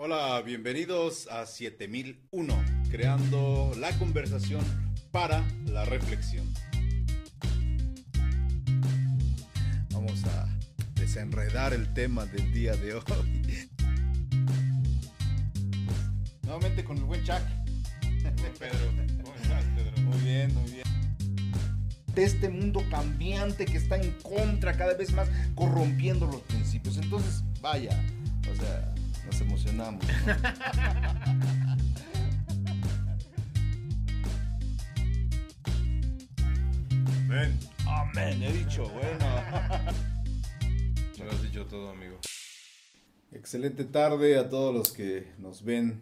Hola, bienvenidos a 7001, creando la conversación para la reflexión. Vamos a desenredar el tema del día de hoy. Nuevamente con el buen Chuck. Pedro, ¿cómo estás, Pedro? Muy bien, muy bien. De este mundo cambiante que está en contra cada vez más, corrompiendo los principios. Entonces, vaya, o sea, nos emocionamos. ¿no? Ven. Amén, he dicho, bueno. Me lo has dicho todo, amigo. Excelente tarde a todos los que nos ven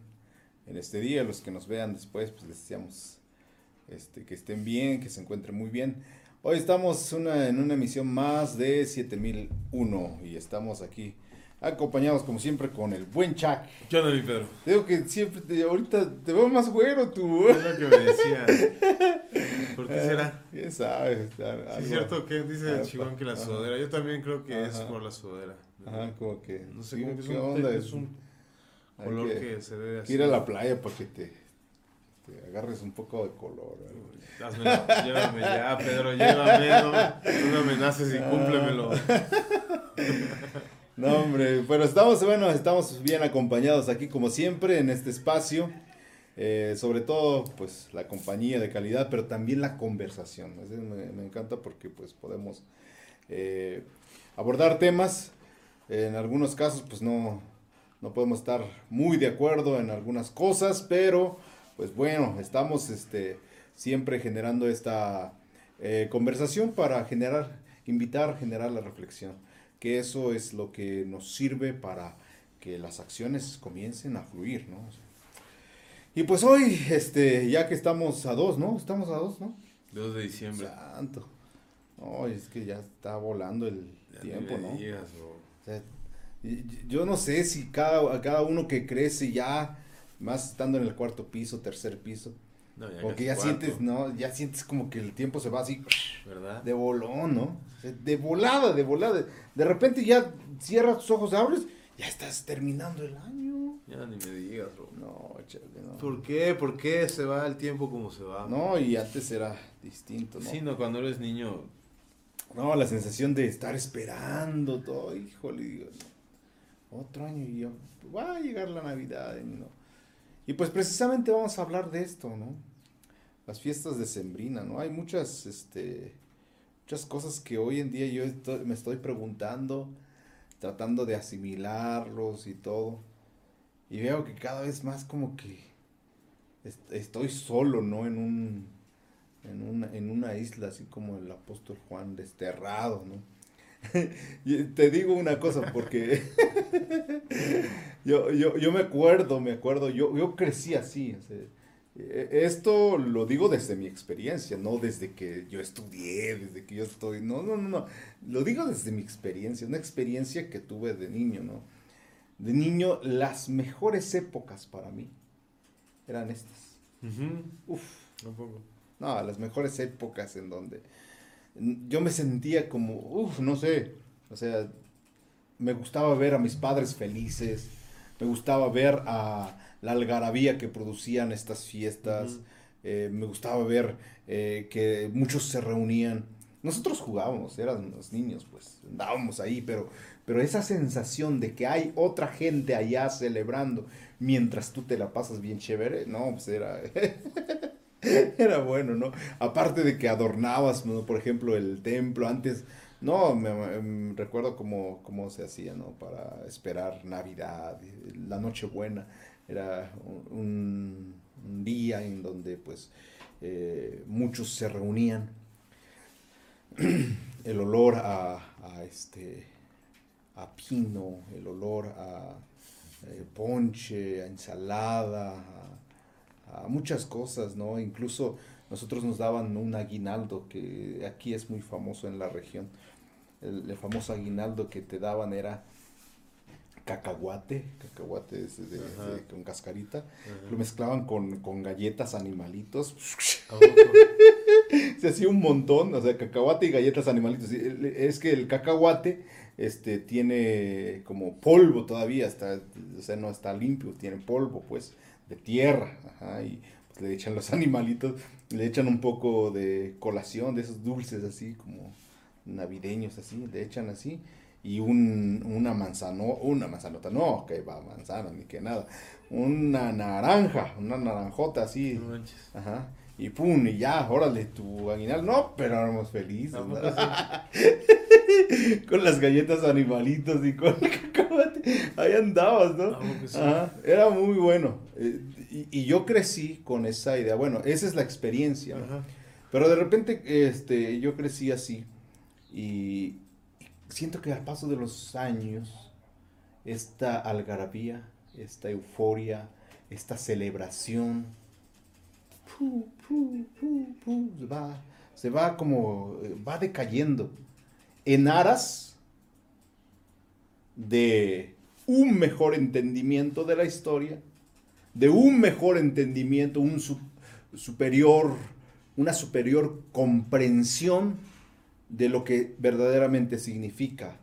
en este día, los que nos vean después, pues les deseamos este, que estén bien, que se encuentren muy bien. Hoy estamos una- en una emisión más de 7001 y estamos aquí acompañados como siempre con el buen Chuck. ¿Qué onda, mi Pedro? Te Digo que siempre, te- ahorita te veo más güero tú. Es lo que me decían. ¿Por qué será? ¿Quién sabe? Sí, es cierto que dice el Ah, chivón que la sudadera. Yo también creo que es por la sudadera. Ajá, como que... No sé, sí, que es ¿qué un, onda? es un color que- que, se ve que así. ir a la playa para que te, te agarres un poco de color. ¿eh? Házmelo, llévame ya, Pedro, llévame, no, no me amenaces y cúmplemelo. No, hombre, pero estamos, bueno, estamos bien acompañados aquí como siempre en este espacio. Eh, sobre todo, pues, la compañía de calidad, pero también la conversación. Me encanta porque, pues, podemos eh, abordar temas. En algunos casos, pues, no, no podemos estar muy de acuerdo en algunas cosas, pero, pues, bueno, estamos, este, siempre generando esta eh, conversación para generar, invitar, generar la reflexión que eso es lo que nos sirve para que las acciones comiencen a fluir, ¿no? Y pues hoy, este, ya que estamos a dos, ¿no? Estamos a dos, ¿no? 2 de diciembre. Santo. No, es que ya está volando el Ya tiempo, ¿no? bro. O sea, yo no sé si cada, cada uno que crece ya, más estando en el cuarto piso, tercer piso, No, ya porque ya cuarto, sientes, ¿no? Ya sientes como que el tiempo se va así ¿Verdad? de bolón, ¿no? De volada, de volada. De repente ya cierras tus ojos, abres, ya estás terminando el año. Ya ni me digas, bro. No, chale, no. ¿Por qué? ¿Por qué se va el tiempo como se va? No, y antes era distinto, ¿no? Sí, no, cuando eres niño, No, la sensación de estar esperando todo, híjole, digo, no, otro año y ya va a llegar la Navidad, y no. Y pues precisamente vamos a hablar de esto, ¿no? Las fiestas de Sembrina, ¿no? Hay muchas, este, muchas cosas que hoy en día yo me estoy preguntando, tratando de asimilarlos y todo. Y veo que cada vez más como que est- estoy solo, ¿no? En un, en una, en una isla, así como el apóstol Juan, desterrado, ¿no? Te digo una cosa, porque yo, yo, yo me acuerdo, me acuerdo, yo, yo crecí así. o sea, eh, esto lo digo desde mi experiencia, no desde que yo estudié, desde que yo estoy, no, no, no, no, lo digo desde mi experiencia, una experiencia que tuve de niño, ¿no? De niño, las mejores épocas para mí eran estas. Uf, tampoco. no, las mejores épocas en donde yo me sentía como, uff, no sé, o sea, me gustaba ver a mis padres felices, me gustaba ver a la algarabía que producían estas fiestas, eh, me gustaba ver eh, que muchos se reunían. Nosotros jugábamos, éramos niños, pues andábamos ahí, pero, pero esa sensación de que hay otra gente allá celebrando mientras tú te la pasas bien chévere, no, pues era, era bueno, ¿no? Aparte de que adornabas, por ejemplo, el templo antes, no, me, me- recuerdo cómo, cómo se hacía, ¿no? Para esperar Navidad, la Nochebuena, era un, día en donde pues eh, muchos se reunían. El olor a, a este a pino, el olor a eh, ponche, a ensalada, a, a muchas cosas, ¿no? Incluso nosotros nos daban un aguinaldo que aquí es muy famoso en la región. El, el famoso aguinaldo que te daban era cacahuate, cacahuate es de- con cascarita, Ajá. lo mezclaban con, con galletas animalitos, se hacía un montón, o sea, cacahuate y galletas animalitos. Es que el cacahuate este, tiene como polvo todavía, está, o sea, no está limpio, tiene polvo, pues, de tierra, ajá, y pues, le echan los animalitos, le echan un poco de colación, de esos dulces así, como navideños así, le echan así, y un, una manzana, una manzanota, no, que va manzana, ni que nada, una naranja, una naranjota así, ajá, y pum, y ya, órale, tu aguinal. No, pero éramos felices. con las galletas animalitos y con cacahuate. Ahí andabas, ¿no? era muy bueno. Eh, y, yo crecí con esa idea. Bueno, esa es la experiencia. Pero de repente este, yo crecí así. Y siento que al paso de los años, esta algarabía, esta euforia, esta celebración, se va, se va como, va decayendo en aras de un mejor entendimiento de la historia, de un mejor entendimiento, un superior, una superior comprensión de lo que verdaderamente significa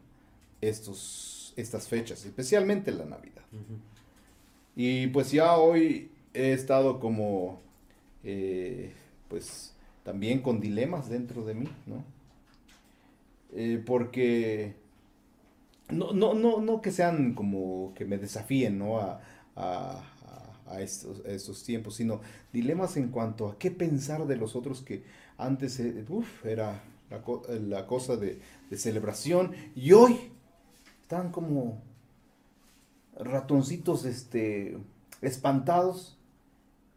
estos, estas fechas, especialmente la Navidad. Y pues ya hoy he estado como eh, pues también con dilemas dentro de mí, ¿no? Eh, porque no, no, no, no que sean como que me desafíen, ¿no? A, estos, tiempos, sino dilemas en cuanto a qué pensar de los otros que antes, eh, era la, cosa de, de celebración y hoy están como ratoncitos, este, espantados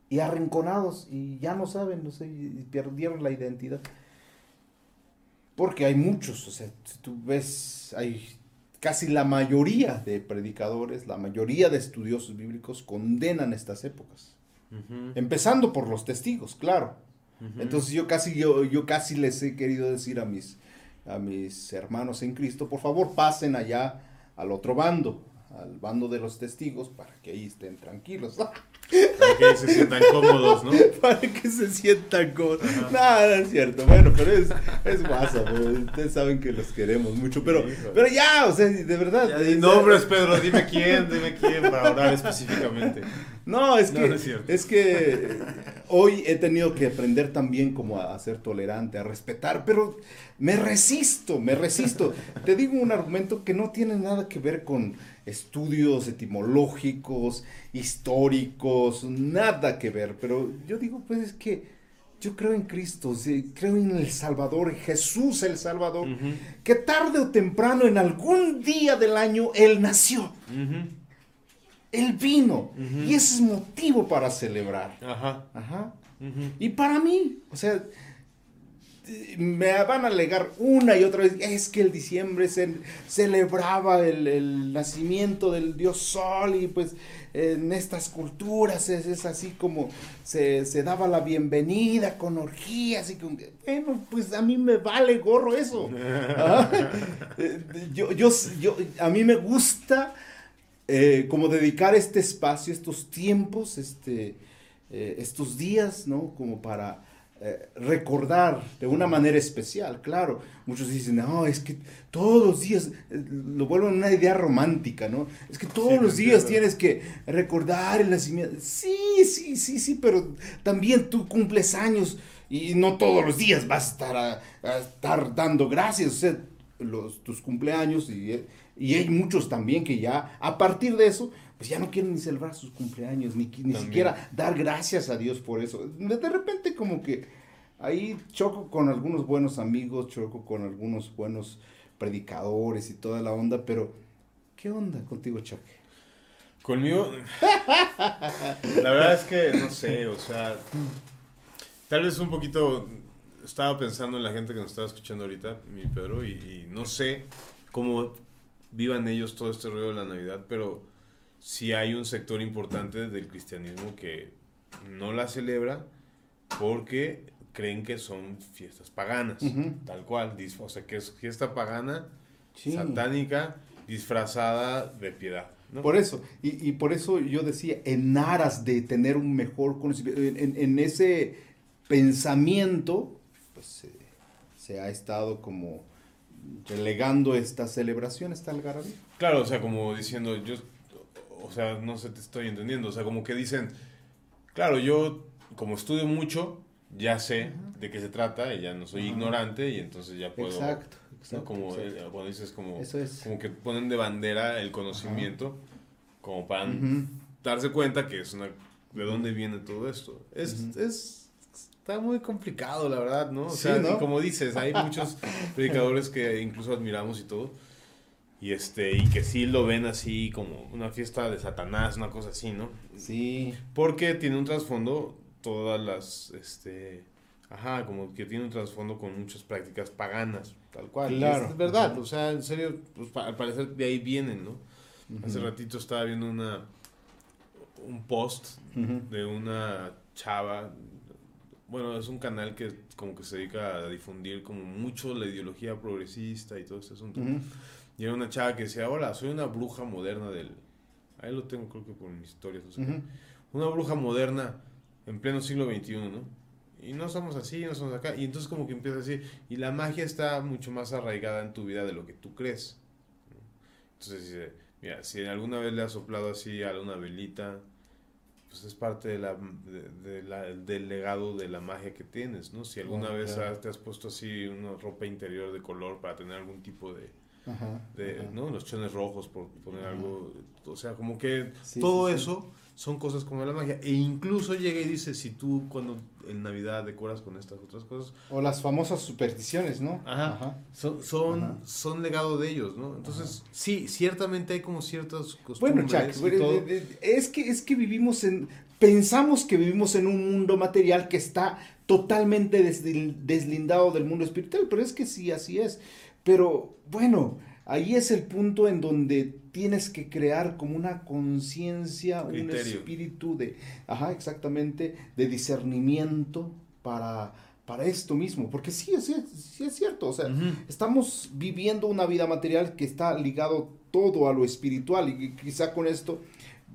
y arrinconados y ya no saben, no sé, y perdieron la identidad. Porque hay muchos, o sea, si tú ves, hay casi la mayoría de predicadores, la mayoría de estudiosos bíblicos condenan estas épocas. Empezando por los testigos, claro. Entonces yo casi, yo, yo casi les he querido decir a mis, a mis hermanos en Cristo, por favor pasen allá al otro bando, al bando de los testigos, para que ahí estén tranquilos. Para que se sientan cómodos, ¿no? Para que se sientan cómodos. Nada, es cierto. Bueno, pero es, es guasa, ustedes saben que los queremos mucho. Pero, pero ya, o sea, de verdad. Ya, nombres, Pedro, dime quién, dime quién para hablar específicamente. No, es que, es, que hoy he tenido que aprender también como a, ser tolerante, a respetar, pero me resisto, me resisto. Te digo un argumento que no tiene nada que ver con estudios etimológicos, históricos, nada que ver, pero yo digo pues es que yo creo en Cristo, creo en el Salvador, Jesús el Salvador, que tarde o temprano en algún día del año Él nació. Él vino. Y ese es motivo para celebrar. Ajá. Y para mí, o sea, me van a alegar una y otra vez, es que el diciembre se celebraba el, nacimiento del dios sol y pues en estas culturas es, así como se, daba la bienvenida con orgías y con... Bueno, pues a mí me vale gorro eso. Ah, eh, yo, yo, yo, a mí me gusta eh, como dedicar este espacio, estos tiempos, este, eh, estos días, ¿no? Como para eh, recordar de una manera especial, claro. Muchos dicen, no, es que todos los días, lo vuelven una idea romántica, ¿no? Es que todos los días tienes que recordar el nacimiento. Sí, sí, sí, sí, pero también tú cumples años y no todos los días vas a estar, a, estar dando gracias. O sea, los, tus cumpleaños y y hay muchos también que ya, a partir de eso, pues ya no quieren ni celebrar sus cumpleaños, ni, ni siquiera dar gracias a Dios por eso. De repente como que ahí choco con algunos buenos amigos, choco con algunos buenos predicadores y toda la onda, pero ¿qué onda contigo, Choque? Conmigo, la verdad es que no sé, o sea, tal vez un poquito, estaba pensando en la gente que nos estaba escuchando ahorita, mi Pedro, y, y no sé cómo vivan ellos todo este ruido de la Navidad, pero sí hay un sector importante del cristianismo que no la celebra porque creen que son fiestas paganas, tal cual, o sea, que es fiesta pagana, satánica, disfrazada de piedad. Por eso, y, por eso yo decía, en aras de tener un mejor conocimiento, en, ese pensamiento, pues se ha estado como relegando esta celebración, esta algarabía. Claro, o sea, como diciendo, yo, o sea, no sé, te estoy entendiendo, o sea, como que dicen, claro, yo como estudio mucho, ya sé de qué se trata y ya no soy ignorante y entonces ya puedo... Exacto, exacto. Como exacto. eh, cuando dices como, Eso es. como que ponen de bandera el conocimiento como para darse cuenta que es una... ¿De dónde viene todo esto? Es... Es Está muy complicado, la verdad, ¿no? O Sí, sea, ¿no? y como dices, hay muchos predicadores que incluso admiramos y todo. Y este, y que sí lo ven así como una fiesta de Satanás, una cosa así, ¿no? Sí, Porque tiene un trasfondo todas las, este, ajá, como que tiene un trasfondo con muchas prácticas paganas, tal cual. Claro. Es verdad, o sea, en serio, pues, al parecer de ahí vienen, ¿no? Hace ratito estaba viendo una, un post de una chava, bueno, es un canal que como que se dedica a difundir como mucho la ideología progresista y todo este asunto. Ujú. Y era una chava que decía, hola, soy una bruja moderna del... Ahí lo tengo creo que por mis historias, no sé qué. Ujú. Una bruja moderna en pleno siglo XXI, ¿no? Y no somos así, no somos acá. Y entonces como que empieza así, y la magia está mucho más arraigada en tu vida de lo que tú crees. ¿no? Entonces dice, mira, si alguna vez le has soplado así a una velita, pues es parte de la, de- de la- del legado de la magia que tienes, ¿no? Si alguna vez claro. has- te has puesto así una ropa interior de color para tener algún tipo de, Ajá, de, ajá. ¿no? Los chones rojos, por poner Ajá. algo, o sea, como que Sí, todo sí, sí. Son cosas como la magia. E incluso llega y dice, si tú cuando en Navidad decoras con estas otras cosas, O las famosas supersticiones, ¿no? Ajá. son, son, Ajá. son legado de ellos, ¿no? Entonces, sí, ciertamente hay como ciertas Bueno, costumbres Chuck, bueno, de- de- es que es que vivimos en pensamos que vivimos en un mundo material que está totalmente desli- deslindado del mundo espiritual, pero es que sí así es. Pero bueno, ahí es el punto en donde tienes que crear como una conciencia, un espíritu de, ajá, exactamente, de discernimiento para para esto mismo, porque sí, es- sí, sí es cierto, o sea. Estamos viviendo una vida material que está ligado todo a lo espiritual y quizá con esto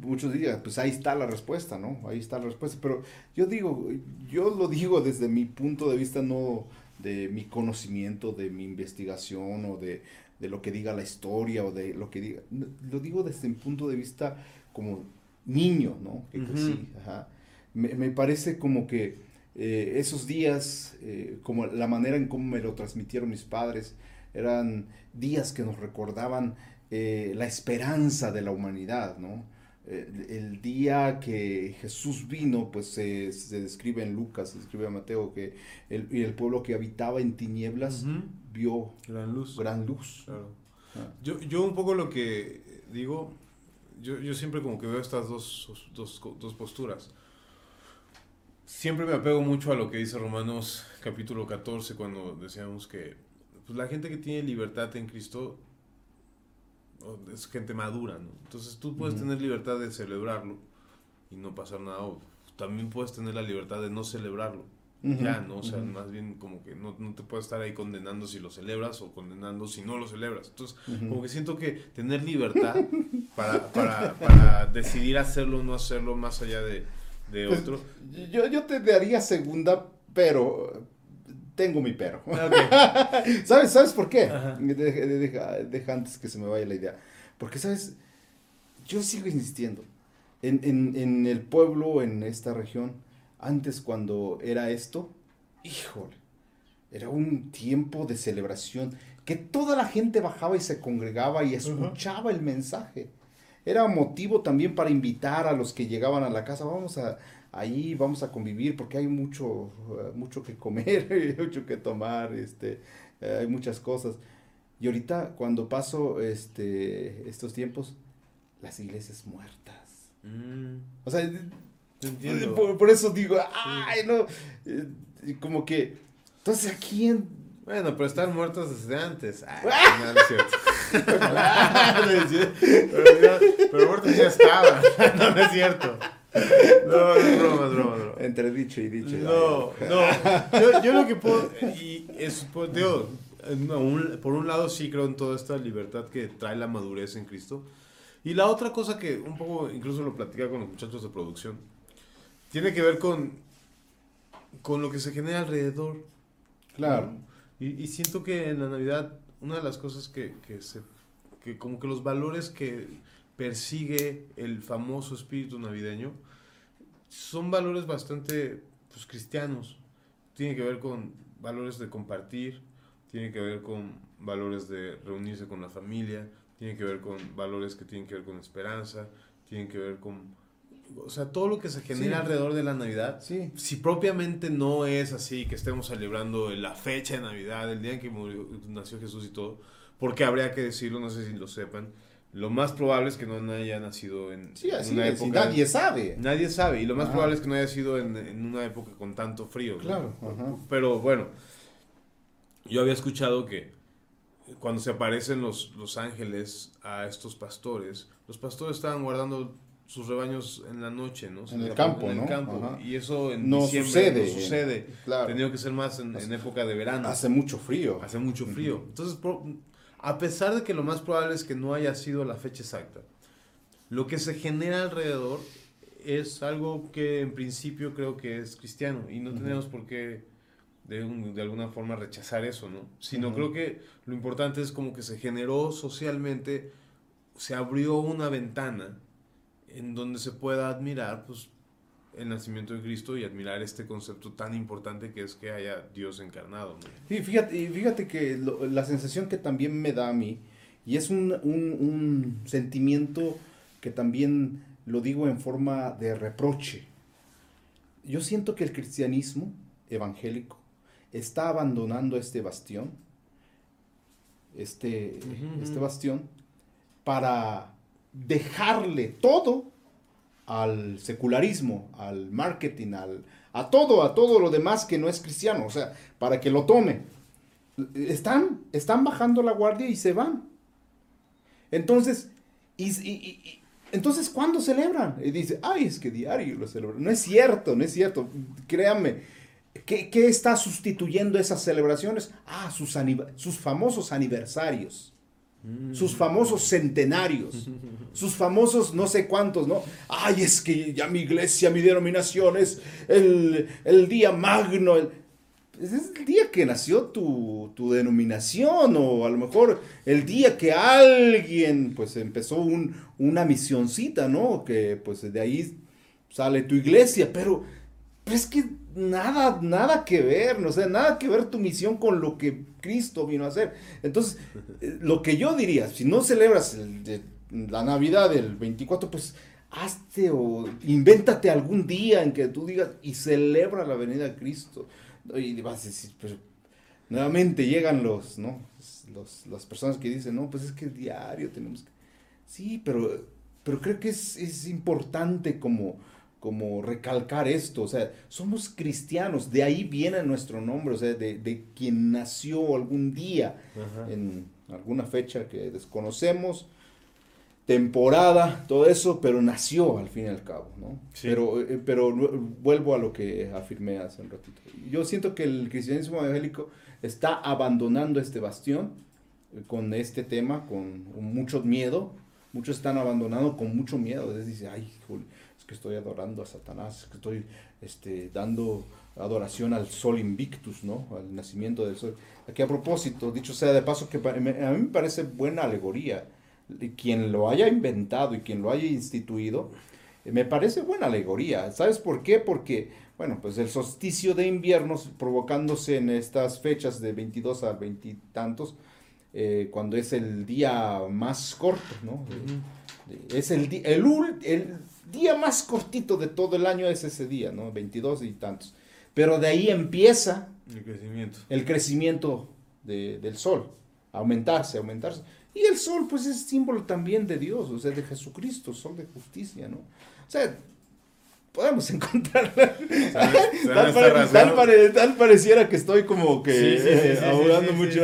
muchos dirían, pues ahí está la respuesta, ¿no? Ahí está la respuesta, pero yo digo, yo lo digo desde mi punto de vista, no de mi conocimiento, de mi investigación o de, de lo que diga la historia o de lo que diga, lo digo desde mi punto de vista como niño, ¿no? Que ajá. Me, me parece como que eh, esos días, eh, como la manera en cómo me lo transmitieron mis padres, eran días que nos recordaban eh, la esperanza de la humanidad, ¿no? Eh, el día que Jesús vino, pues se, se describe en Lucas, se describe en Mateo, que el, y el pueblo que habitaba en tinieblas Ujú. vio Gran luz. gran luz. Claro. Ah. Yo, yo un poco lo que digo, yo, yo siempre como que veo estas dos, dos, dos posturas. Siempre me apego mucho a lo que dice Romanos capítulo 14 cuando decíamos que pues, la gente que tiene libertad en Cristo es gente madura, ¿no? Entonces tú puedes tener libertad de celebrarlo y no pasar nada. O también puedes tener la libertad de no celebrarlo. Ya, ¿no? O sea, más bien como que no, no te puedes estar ahí condenando si lo celebras o condenando si no lo celebras. Entonces, como que siento que tener libertad para, para, para decidir hacerlo o no hacerlo más allá de, de Pues, otro. Yo, yo te daría segunda, pero tengo mi pero. Ok. ¿Sabes, ¿Sabes por qué? Ajá. Deja, deja- deja antes que se me vaya la idea. Porque, ¿sabes? Yo sigo insistiendo. En, en, en el pueblo, en esta región, antes cuando era esto, híjole, era un tiempo de celebración, que toda la gente bajaba y se congregaba y escuchaba el mensaje. Era motivo también para invitar a los que llegaban a la casa, vamos a ahí, vamos a convivir, porque hay mucho, eh, mucho que comer, mucho que tomar, este, eh, hay muchas cosas. Y ahorita cuando paso este, estos tiempos, las iglesias muertas. Mm, O sea, por, por eso digo, ay, no, eh, como que, entonces, ¿a quién? Bueno, pero están muertos desde antes. Ay, no, no es cierto. pero, pero muertos ya estaban. No, no es cierto. No, es broma, es broma, broma. Entre dicho y dicho. No, no. Yo, yo lo que puedo. Y es, pues, digo, no, un- por un lado sí creo en toda esta libertad que trae la madurez en Cristo. Y la otra cosa que un poco, incluso lo platicaba con los muchachos de producción, tiene que ver con, con lo que se genera alrededor. Claro. Y, y siento que en la Navidad una de las cosas que, que, se, que como que los valores que persigue el famoso espíritu navideño son valores bastante pues, cristianos. Tiene que ver con valores de compartir, tiene que ver con valores de reunirse con la familia, tiene que ver con valores que tienen que ver con esperanza, tienen que ver con... O sea, todo lo que se genera alrededor de la Navidad, sí. si propiamente no es así, que estemos celebrando la fecha de Navidad, el día en que murió, nació Jesús y todo, porque habría que decirlo, no sé si lo sepan, lo más probable es que no haya nacido en, sí, así una época. nadie sabe. Nadie sabe. Y lo más probable es que no haya sido en, en una época con tanto frío. Claro. Pero bueno, yo había escuchado que cuando se aparecen los, los ángeles a estos pastores, los pastores estaban guardando sus rebaños en la noche, ¿no? En, el campo, en el campo. Y eso en no diciembre sucede, no sucede. Claro. Tenía que ser más en, en, época de verano. Hace mucho frío. Hace mucho frío. Entonces, a pesar de que lo más probable es que no haya sido la fecha exacta, lo que se genera alrededor es algo que en principio creo que es cristiano y no tenemos por qué de, de, alguna forma rechazar eso, ¿no? Sino creo que lo importante es como que se generó socialmente, se abrió una ventana en donde se pueda admirar, pues, el nacimiento de Cristo y admirar este concepto tan importante que es que haya Dios encarnado. ¿no? Y fíjate, fíjate que la sensación que también me da a mí, y es un, un, un, sentimiento que también lo digo en forma de reproche, yo siento que el cristianismo evangélico está abandonando este bastión, este, este bastión, para dejarle todo al secularismo, al marketing, al, a todo, a todo lo demás que no es cristiano, o sea, para que lo tome. Están, están bajando la guardia y se van. Entonces, y, entonces, ¿cuándo celebran? Y dice, ay, es que diario lo celebran. No es cierto, no es cierto. Créanme, ¿qué, está sustituyendo esas celebraciones? Ah, sus, sus famosos aniversarios sus famosos centenarios, sus famosos no sé cuántos, ¿no? Ay, es que ya mi iglesia, mi denominación es el, día magno, es el día que nació tu, denominación o a lo mejor el día que alguien pues empezó un, una misioncita, ¿no? Que pues de ahí sale tu iglesia, pero, pero es que nada, nada que ver, no sé, nada que ver tu misión con lo que Cristo vino a hacer. Entonces, eh, lo que yo diría, si no celebras la Navidad del 24, pues hazte o invéntate algún día en que tú digas y celebra la venida de Cristo. Y vas a decir, pero nuevamente llegan los, ¿no? Los, las personas que dicen, no, pues es que diario tenemos que... Sí, pero, pero creo que es, es importante como como recalcar esto, o sea, somos cristianos, de ahí viene nuestro nombre, o sea, de, quien nació algún día en alguna fecha que desconocemos, temporada, todo eso, pero nació al fin y al cabo, ¿no? Pero, eh, pero vuelvo a lo que afirmé hace un ratito. Yo siento que el cristianismo evangélico está abandonando este bastión eh, con este tema, con, mucho miedo, muchos están abandonando con mucho miedo, es dice, ay, Julio, que estoy adorando a Satanás, que estoy este, dando adoración al sol invictus, ¿no? Al nacimiento del sol. Aquí a propósito, dicho sea de paso, que a mí me parece buena alegoría. Quien lo haya inventado y quien lo haya instituido, eh, me parece buena alegoría. ¿Sabes por qué? Porque, bueno, pues el solsticio de invierno provocándose en estas fechas de 22 a 20 y tantos, eh, cuando es el día más corto, ¿no? Es el, el, el, día más cortito de todo el año es ese día, ¿no? 22 y tantos. Pero de ahí empieza el crecimiento, el crecimiento del sol, aumentarse, aumentarse. Y el sol, pues, es símbolo también de Dios, o sea, de Jesucristo, sol de justicia, ¿no? O sea, podemos encontrar. Tal, pareciera que estoy como que sí, mucho.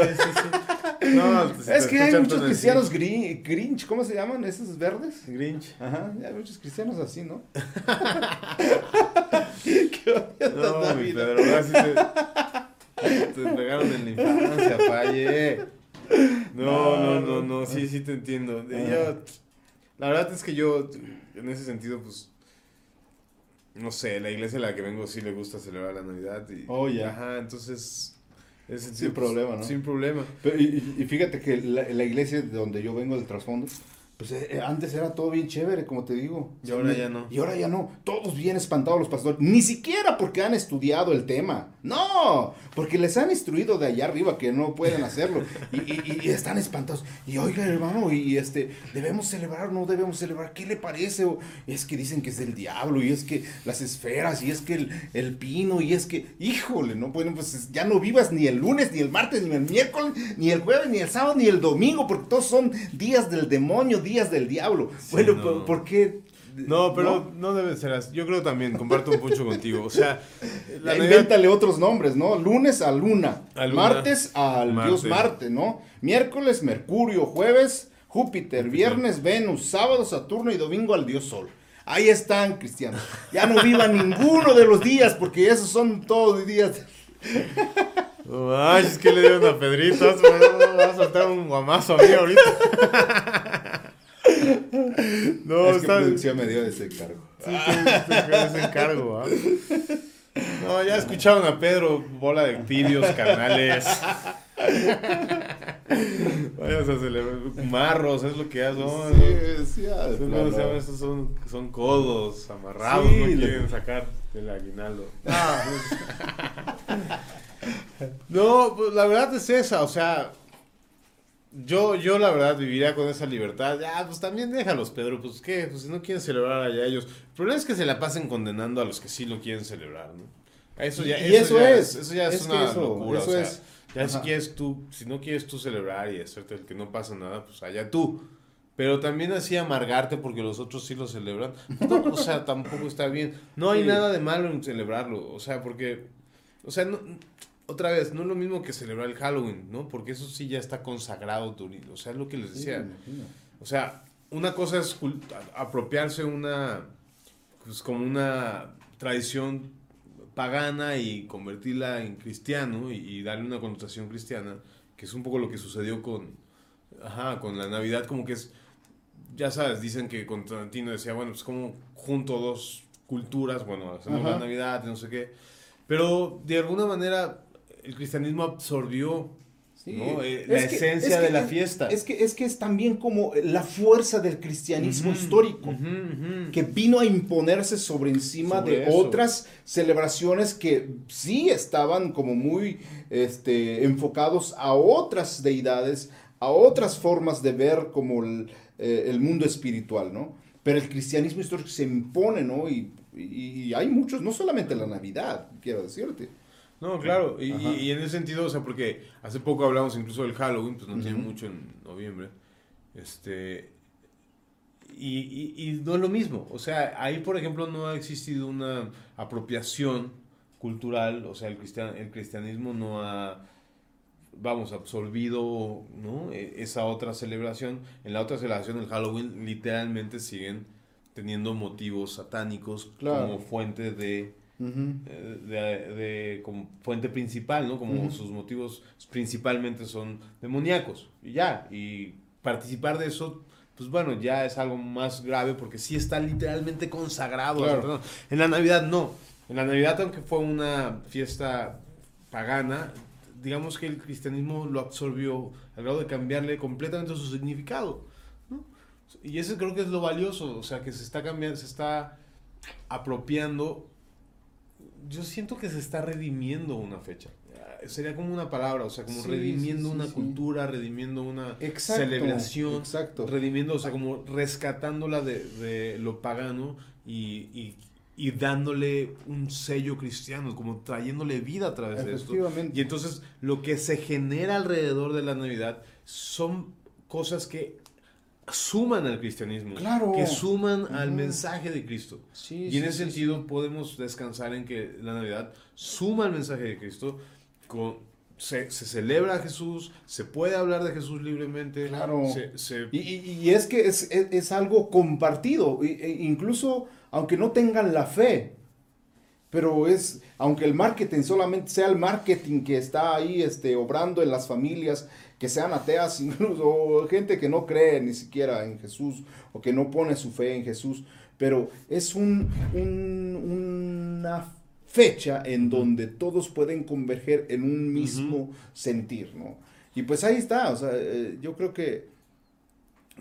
No, pues, es que hay muchos cristianos grinch, ¿cómo se llaman esos verdes? Grinch. Ajá, hay muchos cristianos así, ¿no? Qué no, mi Pedro, te, te pegaron en la infancia, falle. No, no, no, no, sí, sí te entiendo. la verdad es que yo, en ese sentido, pues, no sé, la iglesia a la que vengo sí le gusta celebrar la Navidad. Y, oh, ya. Ajá, entonces sin problema, ¿no? Sin problema. y, fíjate que la, la iglesia de donde yo vengo del trasfondo, pues eh, eh, antes era todo bien chévere, como te digo. Y ahora ya no. Y ahora ya no. Todos bien espantados los pastores. Ni siquiera porque han estudiado el tema. No, porque les han instruido de allá arriba que no pueden hacerlo. y, están espantados. Y oiga, hermano, y, este, ¿debemos celebrar o no debemos celebrar? ¿Qué le parece? es que dicen que es del diablo, y es que las esferas, y es que el, el pino, y es que, híjole, no pueden, pues ya no vivas ni el lunes, ni el martes, ni el miércoles, ni el jueves, ni el sábado, ni el domingo, porque todos son días del demonio días del diablo. bueno, ¿por, qué? No, pero ¿no? debe ser así. Yo creo también, comparto un mucho contigo. O sea, invéntale otros nombres, ¿no? Lunes a luna, martes al dios Marte, ¿no? Miércoles Mercurio, jueves Júpiter, viernes Venus, sábado Saturno y domingo al dios Sol. Ahí están, cristianos. Ya no vivan ninguno de los días porque esos son todos días. Ay, es que le dieron a Pedrito. Va a soltar un guamazo a mí ahorita. No, es que producción me dio ese encargo. Sí, ese encargo, ¿ah? No, ya escucharon a Pedro, bola de tibios, carnales. Vayas a celebrar. Marros, es lo que hacen. Sí, sí, son, son codos amarrados, no quieren sacar el aguinaldo. Ah, no, pues la verdad es esa, o sea, yo, yo la verdad viviría con esa libertad. Ya, pues también déjalos, Pedro. Pues qué, pues si no quieren celebrar allá ellos. El problema es que se la pasen condenando a los que sí lo quieren celebrar, ¿no? Eso ya, y eso, es. Eso ya es, una locura. o sea, ya si quieres tú, si no quieres tú celebrar y hacerte el que no pasa nada, pues allá tú. Pero también así amargarte porque los otros sí lo celebran. No, o sea, tampoco está bien. No hay nada de malo en celebrarlo. O sea, porque. O sea, no, otra vez, no es lo mismo que celebrar el Halloween, ¿no? Porque eso sí ya está consagrado, o sea, es lo que les decía. o sea, una cosa es apropiarse una, pues como una tradición pagana y convertirla en cristiano y, darle una connotación cristiana, que es un poco lo que sucedió con, ajá, con la Navidad, como que es, ya sabes, dicen que Constantino decía, bueno, pues como junto dos culturas, bueno, hacemos la Navidad, no sé qué, pero de alguna manera el cristianismo absorbió eh, la esencia de la fiesta. Es que, es que es también como la fuerza del cristianismo histórico, que vino a imponerse sobre encima de otras celebraciones que sí estaban como muy este, enfocados a otras deidades, a otras formas de ver como el, eh, mundo espiritual, ¿no? Pero el cristianismo histórico se impone, ¿no? y hay muchos, no solamente la Navidad, quiero decirte. No, claro, y, y, en ese sentido, o sea, porque hace poco hablamos incluso del Halloween, pues no tiene mucho en noviembre, este, y, y, no es lo mismo, o sea, ahí por ejemplo no ha existido una apropiación cultural, o sea, el, cristian, el cristianismo no ha, vamos, absorbido, ¿no? E, esa otra celebración, en la otra celebración, el Halloween, literalmente siguen teniendo motivos satánicos como fuente de eh, de, como fuente principal, ¿no? Como sus motivos principalmente son demoníacos. Y ya, y participar de eso, pues bueno, ya es algo más grave porque sí está literalmente consagrado. en la Navidad no. En la Navidad, aunque fue una fiesta pagana, digamos que el cristianismo lo absorbió al grado de cambiarle completamente su significado. Y eso creo que es lo valioso, o sea, que se está cambiando, se está apropiando yo siento que se está redimiendo una fecha. Sería como una palabra, o sea, como redimiendo una cultura, redimiendo una celebración, exacto. redimiendo, o sea, como rescatándola de, de lo pagano y, y, y, dándole un sello cristiano, como trayéndole vida a través de esto. Y entonces lo que se genera alrededor de la Navidad son cosas que suman al cristianismo, claro. que suman al mensaje de Cristo. y en ese sentido podemos descansar en que la Navidad suma al mensaje de Cristo, con, se, celebra a Jesús, se puede hablar de Jesús libremente. Claro. Y, es que es, algo compartido, e incluso aunque no tengan la fe, pero es, aunque el marketing solamente sea el marketing que está ahí este, obrando en las familias, que sean ateas, incluso gente que no cree ni siquiera en Jesús o que no pone su fe en Jesús, pero es un, una fecha en donde todos pueden converger en un mismo sentir, ¿no? Y pues ahí está, o sea, eh, yo creo que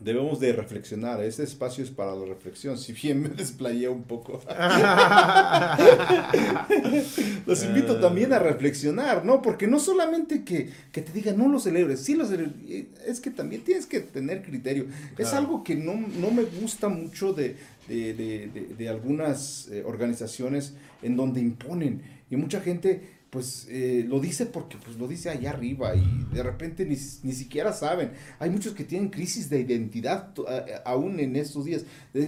debemos de reflexionar. Este espacio es para la reflexión. Si bien me desplayé un poco. Los invito también a reflexionar, ¿no? Porque no solamente que, que te digan, no lo celebres, sí lo celebres. Es que también tienes que tener criterio. Es algo que no, no, me gusta mucho de, de, de, de algunas eh, organizaciones en donde imponen. Y mucha gente pues eh, lo dice porque pues lo dice allá arriba y de repente ni, ni, siquiera saben. Hay muchos que tienen crisis de identidad aún en estos días.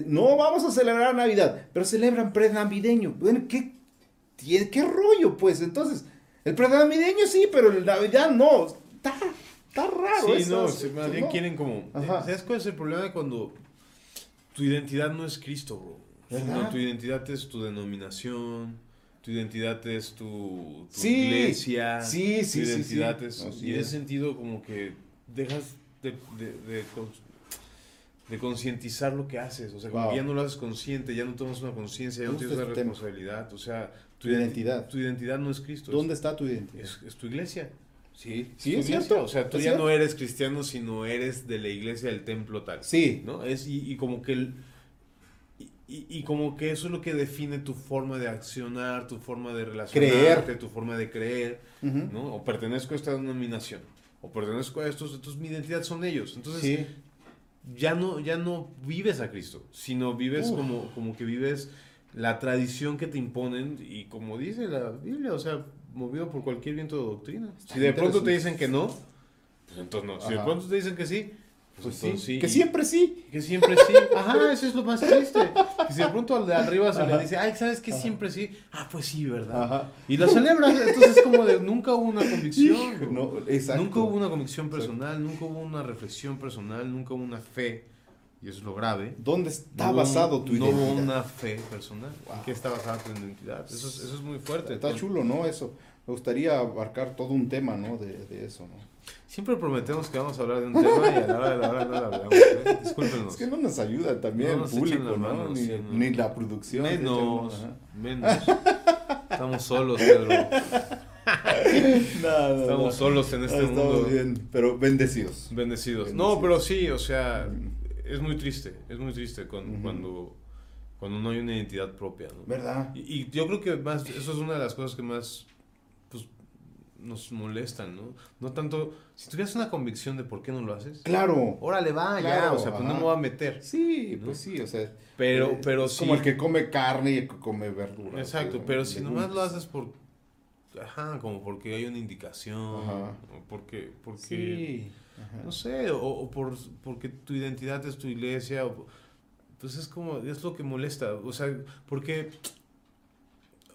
No vamos a celebrar Navidad, pero celebran prenavideño. Bueno, ¿qué, ¿qué rollo pues? Entonces, el prenavideño sí, pero el Navidad no. Está, está raro. Sí, no, se, más bien quieren como... ¿Sabes cuál es el problema cuando tu identidad no es Cristo, bro? tu identidad es tu denominación tu identidad es tu, iglesia. Sí, sí, tu identidad es. y en ese sentido, como que dejas de, de, concientizar lo que haces. O sea, como ya no lo haces consciente, ya no tomas una conciencia, ya no tienes una responsabilidad. O sea, tu, identidad. Tu identidad no es Cristo. ¿Dónde está tu identidad? Es, tu iglesia. Sí, sí, es cierto. O sea, tú ya no eres cristiano, sino eres de la iglesia del templo tal. Sí. ¿No? Es, y, y como que el, y, y, como que eso es lo que define tu forma de accionar, tu forma de relacionarte, tu forma de creer, ¿no? O pertenezco a esta denominación, o pertenezco a estos, entonces mi identidad son ellos. Entonces, ya, no, ya no vives a Cristo, sino vives como, como que vives la tradición que te imponen y como dice la Biblia, o sea, movido por cualquier viento de doctrina. Si de pronto te dicen que no, pues entonces no. Si de pronto te dicen que sí, pues sí. Que siempre sí. Que siempre sí. Ajá, eso es lo más triste. Y si de pronto al de arriba se le dice, ay, ¿sabes qué? Siempre sí. Ah, pues sí, ¿verdad? Ajá. Y lo celebras. Entonces es como de nunca hubo una convicción. No, exacto. Nunca hubo una convicción personal, nunca hubo una reflexión personal, nunca hubo una fe. Y eso es lo grave. ¿Dónde está basado tu identidad? No hubo una fe personal. ¿En qué está basada tu identidad? Eso es, eso es muy fuerte. Está chulo, ¿no? Eso. Me gustaría abarcar todo un tema, ¿no? De, de eso, ¿no? Siempre prometemos que vamos a hablar de un tema y a la hora de la hora no lo hablamos. ¿eh? Discúlpenos. Es que no nos ayuda también el público, ¿no? Ni, ni, la producción. Menos, menos. Estamos solos, Pedro. Estamos solos en este mundo. Bien, pero bendecidos. bendecidos. No, pero sí, o sea, es muy triste, es muy triste cuando, cuando, cuando no hay una identidad propia. ¿no? ¿Verdad? Y, y, yo creo que más, eso es una de las cosas que más nos molestan, ¿no? No tanto, si tuvieras una convicción de por qué no lo haces. Claro. Órale, va, ya, o sea, pues no me voy a meter. Sí, pues sí, o sea. Pero, eh, pero es como el que come carne y el que come verdura. Exacto, pero si nomás lo haces por, ajá, como porque hay una indicación, o porque, porque, sí. no sé, o, o, por, porque tu identidad es tu iglesia, o, pues es como, es lo que molesta, o sea, porque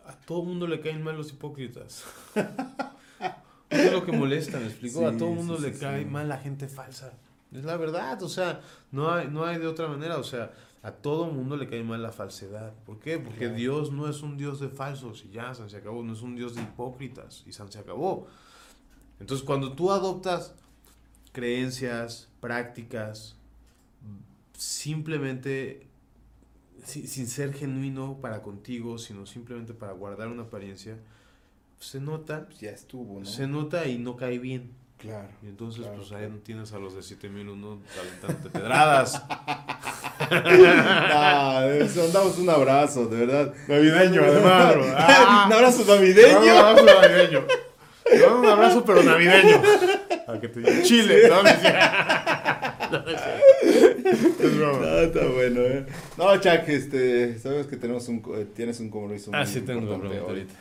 a todo mundo le caen mal los hipócritas. es lo que molesta, me explico. a todo el mundo le cae mal la gente falsa. Es la verdad, o sea, no hay, no hay de otra manera, o sea, a todo mundo le cae mal la falsedad. ¿Por qué? Porque Dios no es un Dios de falsos y ya, se acabó, no es un Dios de hipócritas y se acabó. Entonces, cuando tú adoptas creencias, prácticas, simplemente sin ser genuino para contigo, sino simplemente para guardar una apariencia, se nota. ya estuvo, ¿no? Se nota y no cae bien. Claro. Y entonces, pues ahí no tienes a los de 7001 aventándote pedradas. ah, mandamos un abrazo, de verdad. Navideño, además. Ah, un abrazo navideño. un abrazo navideño. un abrazo, pero navideño. A que te Chile, ¿no? no, no, está bueno, ¿eh? No, Chuck, este, sabes que tenemos un, eh, tienes un compromiso ah, sí, tengo un compromiso ahorita.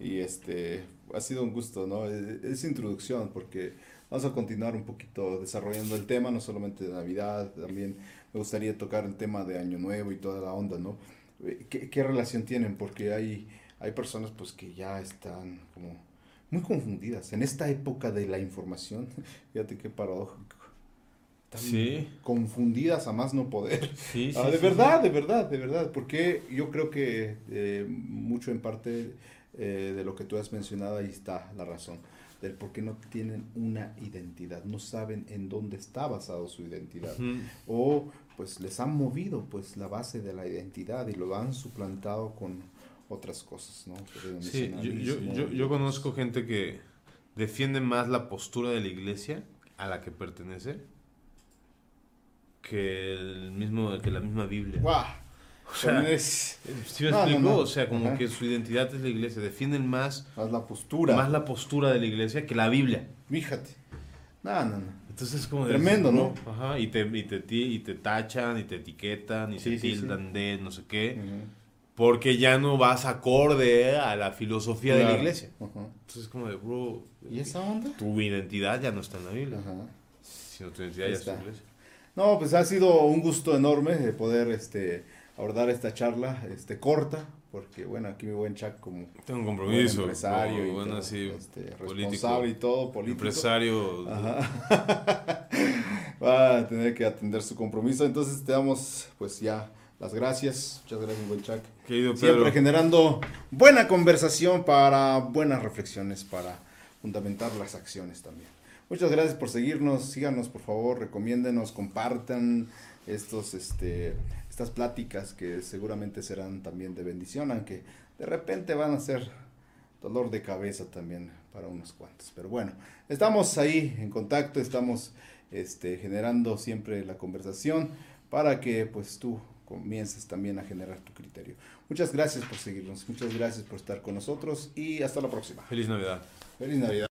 Y este, ha sido un gusto, ¿no? Es, introducción porque vamos a continuar un poquito desarrollando el tema, no solamente de Navidad, también me gustaría tocar el tema de Año Nuevo y toda la onda, ¿no? Eh, ¿Qué, qué relación tienen? Porque hay, hay personas pues que ya están como muy confundidas en esta época de la información. Fíjate qué paradójico. sí. confundidas a más no poder. Sí, ah, de verdad, de verdad, de verdad. Porque yo creo que eh, mucho en parte eh, de lo que tú has mencionado, ahí está la razón del por qué no tienen una identidad, no saben en dónde está basado su identidad. O pues les han movido pues la base de la identidad y lo han suplantado con otras cosas, ¿no? Sí, yo, yo, yo, yo conozco gente que defiende más la postura de la iglesia a la que pertenece que el mismo que la misma Biblia. ¡Guau! O sea, ¿sí me explico? O sea, como que su identidad es la iglesia. Defienden más, más la postura. Más la postura de la iglesia que la Biblia. Fíjate. No, no, no. Entonces es como... Tremendo, ¿no? Ajá, y te, y, te, y te tachan, y te etiquetan, y te tildan de no sé qué. Porque ya no vas acorde a la filosofía de la iglesia. Entonces es como de, bro... ¿Y esa onda? Tu identidad ya no está en la Biblia. Ajá. Sino tu identidad ya está en la iglesia. No, pues ha sido un gusto enorme de poder este, abordar esta charla este, corta, porque bueno, aquí mi buen Chuck como Tengo un compromiso, empresario y bueno, así, este, responsable y todo, político. Empresario. Va a tener que atender su compromiso, entonces te damos pues ya las gracias, muchas gracias mi buen Chuck. Querido Siempre generando buena conversación para buenas reflexiones, para fundamentar las acciones también. Muchas gracias por seguirnos, síganos por favor, recomiéndenos, compartan estos, este, estas pláticas que seguramente serán también de bendición, aunque de repente van a ser dolor de cabeza también para unos cuantos. Pero bueno, estamos ahí en contacto, estamos este, generando siempre la conversación para que pues tú comiences también a generar tu criterio. Muchas gracias por seguirnos, muchas gracias por estar con nosotros y hasta la próxima. Feliz Navidad. Feliz Navidad.